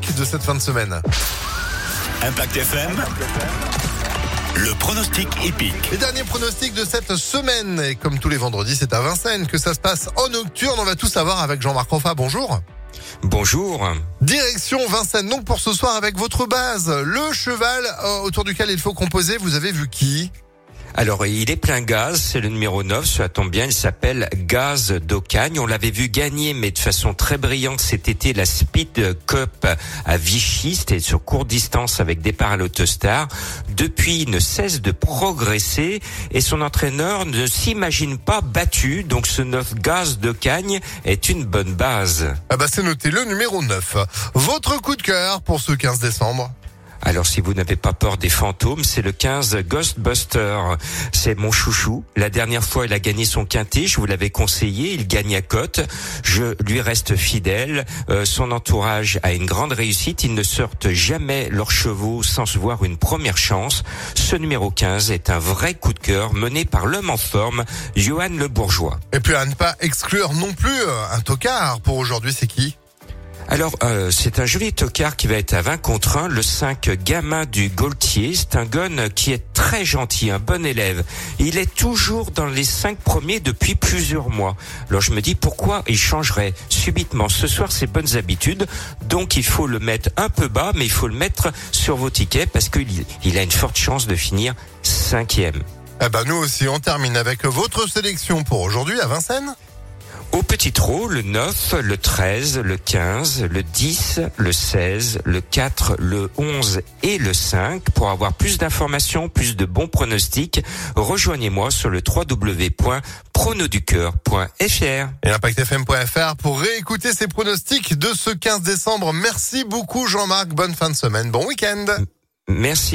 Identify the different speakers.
Speaker 1: de cette fin de semaine.
Speaker 2: Impact FM. Le pronostic épique.
Speaker 1: Les derniers pronostics de cette semaine. Et comme tous les vendredis, c'est à Vincennes que ça se passe en nocturne. On va tout savoir avec Jean-Marc Roffa. Bonjour.
Speaker 3: Bonjour.
Speaker 1: Direction Vincennes, donc pour ce soir avec votre base, le cheval euh, autour duquel il faut composer. Vous avez vu qui?
Speaker 3: Alors, il est plein gaz, c'est le numéro 9, ça tombe bien, il s'appelle Gaz d'Ocagne. On l'avait vu gagner, mais de façon très brillante cet été, la Speed Cup à Vichy, c'était sur courte distance avec départ à l'Autostar. Depuis, il ne cesse de progresser et son entraîneur ne s'imagine pas battu, donc ce 9 Gaz d'Ocagne est une bonne base.
Speaker 1: Ah bah c'est noté, le numéro 9. Votre coup de cœur pour ce 15 décembre?
Speaker 3: Alors si vous n'avez pas peur des fantômes, c'est le 15 Ghostbuster. C'est mon chouchou. La dernière fois, il a gagné son quintet. Je vous l'avais conseillé. Il gagne à cote. Je lui reste fidèle. Euh, son entourage a une grande réussite. Ils ne sortent jamais leurs chevaux sans se voir une première chance. Ce numéro 15 est un vrai coup de cœur mené par l'homme en forme, Johan Le Bourgeois.
Speaker 1: Et puis à ne pas exclure non plus euh, un tocard pour aujourd'hui, c'est qui?
Speaker 3: Alors, euh, c'est un joli tocard qui va être à 20 contre 1, le 5 gamin du Gaultier. C'est un gun qui est très gentil, un bon élève. Il est toujours dans les 5 premiers depuis plusieurs mois. Alors je me dis pourquoi il changerait subitement ce soir ses bonnes habitudes. Donc il faut le mettre un peu bas, mais il faut le mettre sur vos tickets parce qu'il il a une forte chance de finir cinquième.
Speaker 1: Eh ben nous aussi, on termine avec votre sélection pour aujourd'hui à Vincennes.
Speaker 3: Le 9, le 13, le 15, le 10, le 16, le 4, le 11 et le 5. Pour avoir plus d'informations, plus de bons pronostics, rejoignez-moi sur le www.pronoducœur.fr.
Speaker 1: Et impactfm.fr pour réécouter ces pronostics de ce 15 décembre. Merci beaucoup Jean-Marc, bonne fin de semaine, bon week-end.
Speaker 3: Merci.